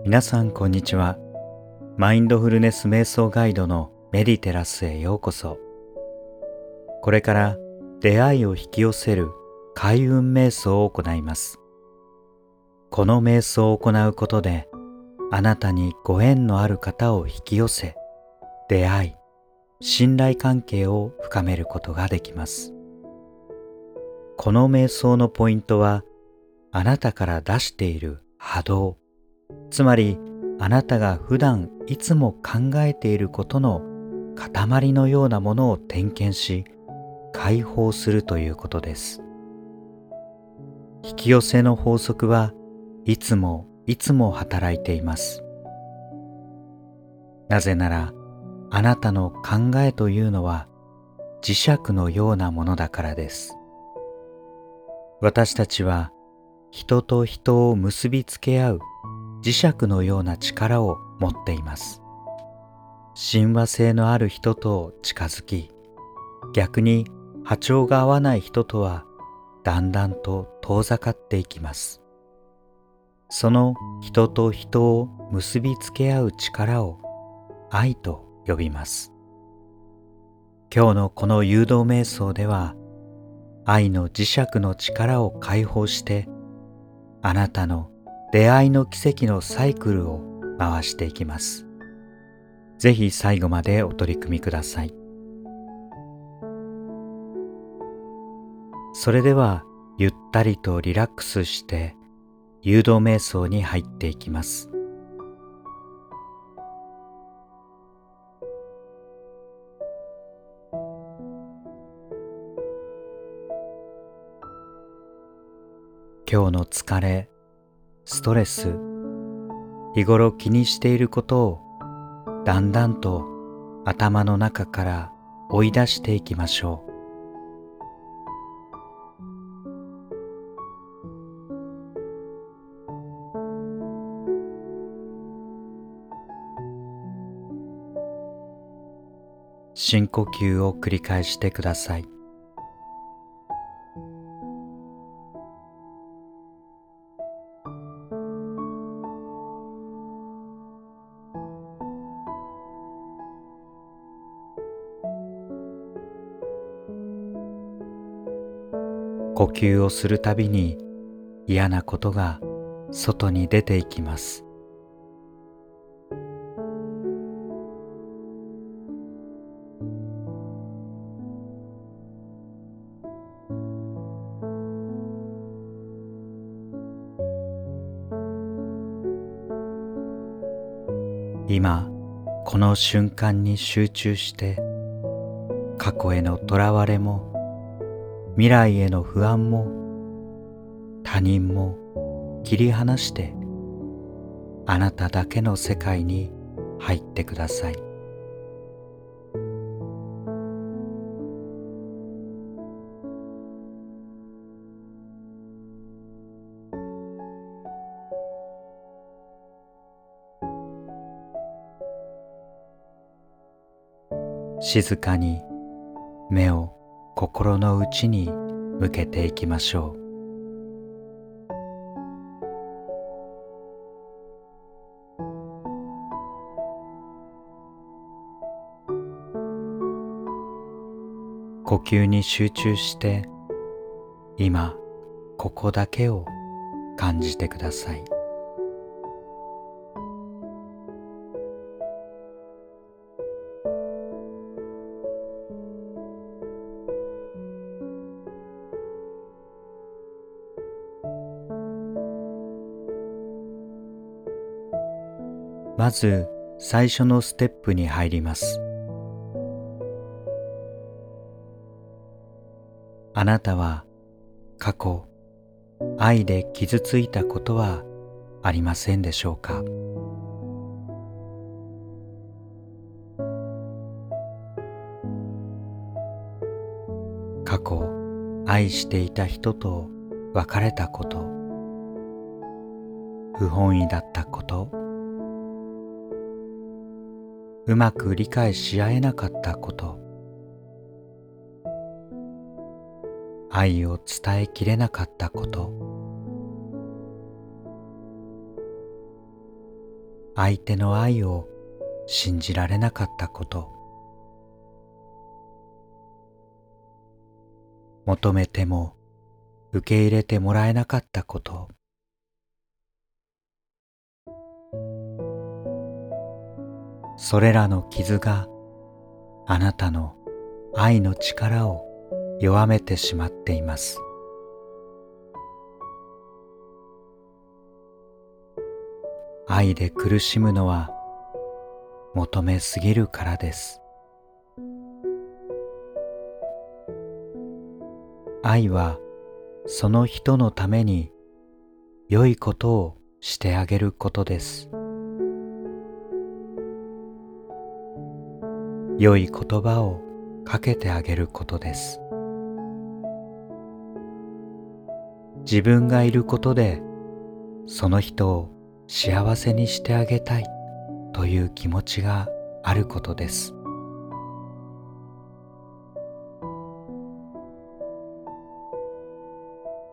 皆さんこんにちは。マインドフルネス瞑想ガイドのメディテラスへようこそ。これから出会いを引き寄せる開運瞑想を行います。この瞑想を行うことで、あなたにご縁のある方を引き寄せ、出会い、信頼関係を深めることができます。この瞑想のポイントは、あなたから出している波動、つまりあなたが普段いつも考えていることの塊のようなものを点検し解放するということです。引き寄せの法則はいつもいつも働いています。なぜならあなたの考えというのは磁石のようなものだからです。私たちは人と人を結びつけ合う磁石のような力を持っています。親和性のある人と近づき逆に波長が合わない人とはだんだんと遠ざかっていきます。その人と人を結びつけ合う力を愛と呼びます。今日のこの誘導瞑想では愛の磁石の力を解放してあなたの出会いの奇跡のサイクルを回していきます。ぜひ最後までお取り組みください。それではゆったりとリラックスして誘導瞑想に入っていきます。今日の疲れストレス日頃気にしていることをだんだんと頭の中から追い出していきましょう深呼吸を繰り返してください。呼吸をするたびに嫌なことが外に出ていきます。今この瞬間に集中して過去へのとらわれも未来への不安も他人も切り離してあなただけの世界に入ってください。静かに目を心の内に向けていきましょう呼吸に集中して今ここだけを感じてください。まず最初のステップに入ります。あなたは過去愛で傷ついたことはありませんでしょうか？過去愛していた人と別れたこと。不本意だったこと。うまく理解し合えなかったこと。愛を伝えきれなかったこと。相手の愛を信じられなかったこと。求めても受け入れてもらえなかったこと。それらの傷があなたの愛の力を弱めてしまっています。愛で苦しむのは求めすぎるからです。愛はその人のために良いことをしてあげることです。良い言葉をかけてあげることです。自分がいることでその人を幸せにしてあげたいという気持ちがあることです。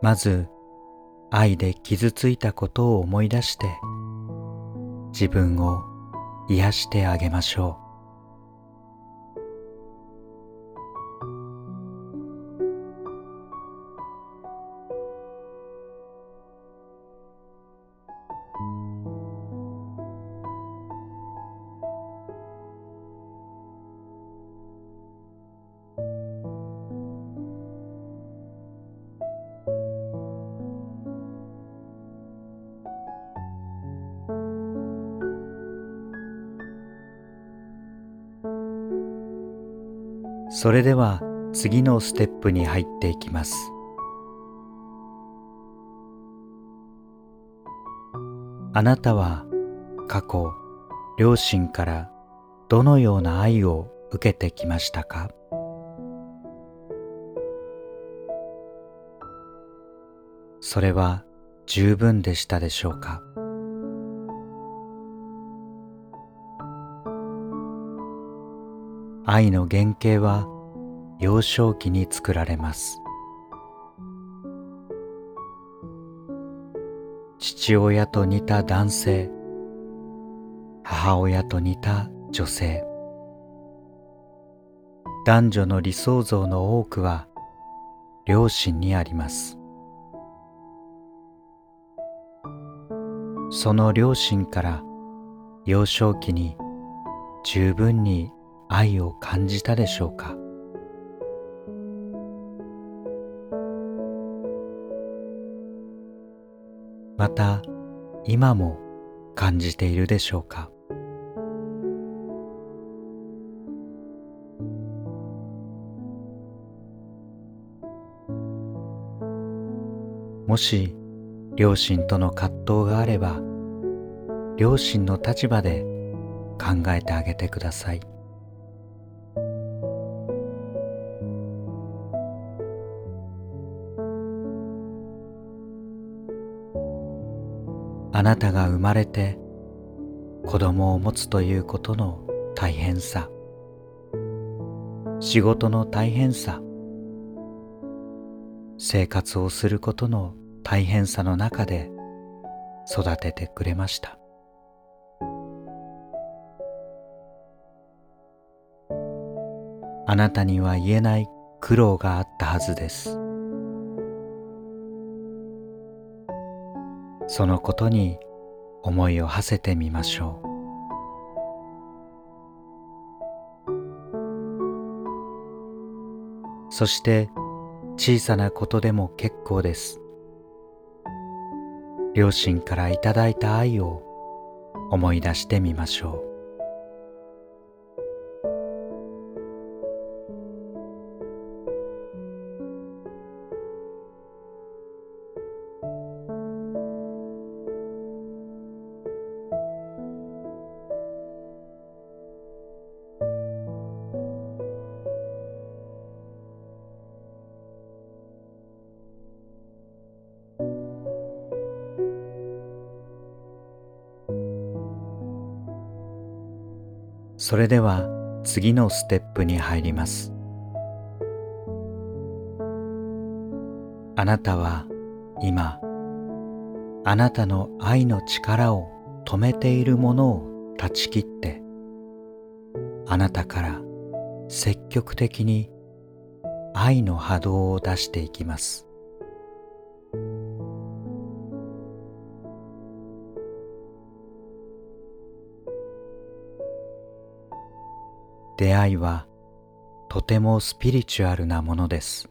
まず愛で傷ついたことを思い出して自分を癒してあげましょう。それでは次のステップに入っていきます。あなたは過去両親からどのような愛を受けてきましたか？それは十分でしたでしょうか？愛の原型は幼少期に作られます。父親と似た男性母親と似た女性。男女の理想像の多くは両親にあります。その両親から幼少期に十分に愛を感じたでしょうか？また今も感じているでしょうか？もし両親との葛藤があれば両親の立場で考えてあげてください。なたが生まれて子供を持つということの大変さ。仕事の大変さ。生活をすることの大変さの中で育ててくれました。あなたには言えない苦労があったはずです。そのことに思いを馳せてみましょう。そして小さなことでも結構です。両親からいただいた愛を思い出してみましょう。それでは次のステップに入ります。あなたは今あなたの愛の力を止めているものを断ち切ってあなたから積極的に愛の波動を出していきます。出会いはとてもスピリチュアルなものです。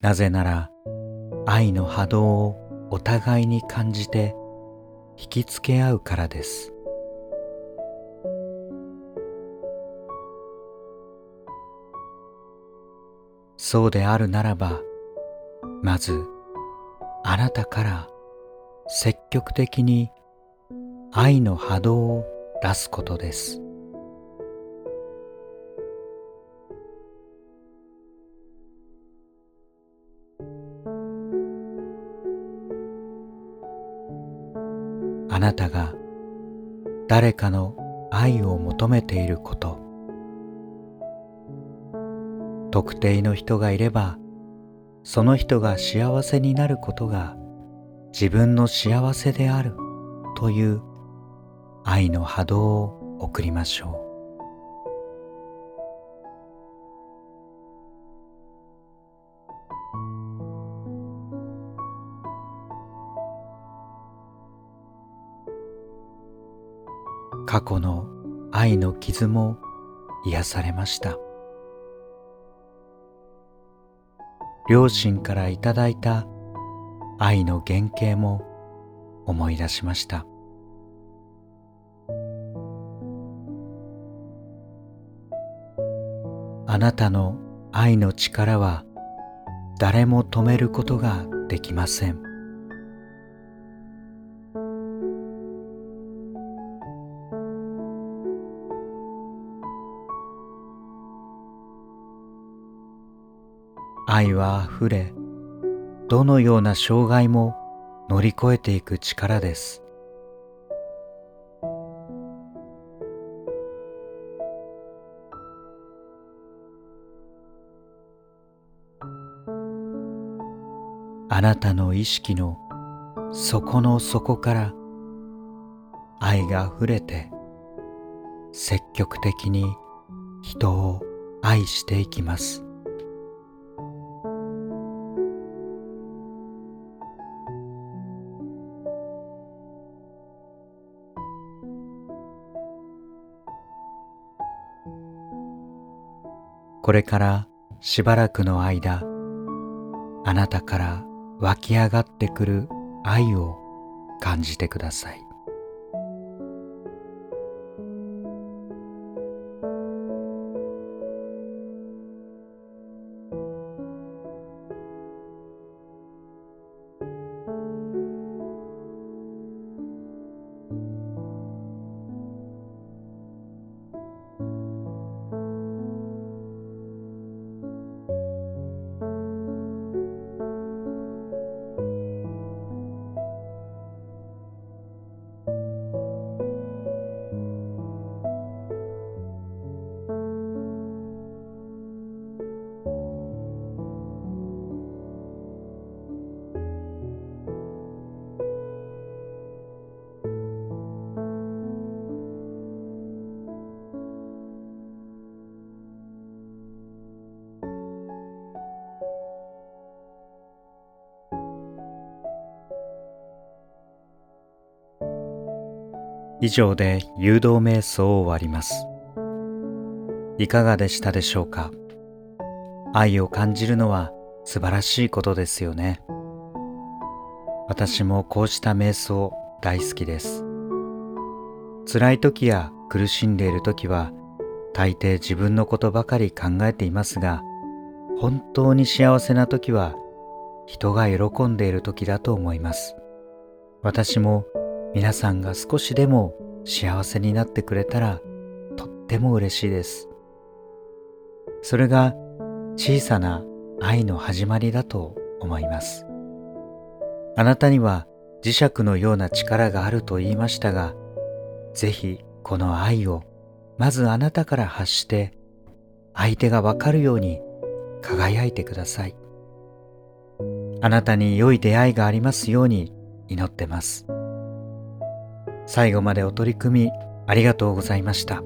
なぜなら愛の波動をお互いに感じて引きつけ合うからです。そうであるならばまずあなたから積極的に愛の波動を出すことです。あなたが誰かの愛を求めていること。特定の人がいればその人が幸せになることが自分の幸せであるという愛の波動を送りましょう。過去の愛の傷も癒されました。両親からいただいた愛の原型も思い出しました。あなたの愛の力は誰も止めることができません。愛はあふれどのような障害も乗り越えていく力です。あなたの意識の底の底から愛があふれて積極的に人を愛していきます。これからしばらくの間あなたから湧き上がってくる愛を感じてください。以上で誘導瞑想を終わります。いかがでしたでしょうか？愛を感じるのは素晴らしいことですよね。私もこうした瞑想大好きです。辛い時や苦しんでいる時は大抵自分のことばかり考えていますが本当に幸せな時は人が喜んでいる時だと思います。私も皆さんが少しでも幸せになってくれたらとっても嬉しいです。それが小さな愛の始まりだと思います。あなたには磁石のような力があると言いましたが、ぜひこの愛をまずあなたから発して相手がわかるように輝いてください。あなたに良い出会いがありますように祈ってます。最後までお取り組みありがとうございました。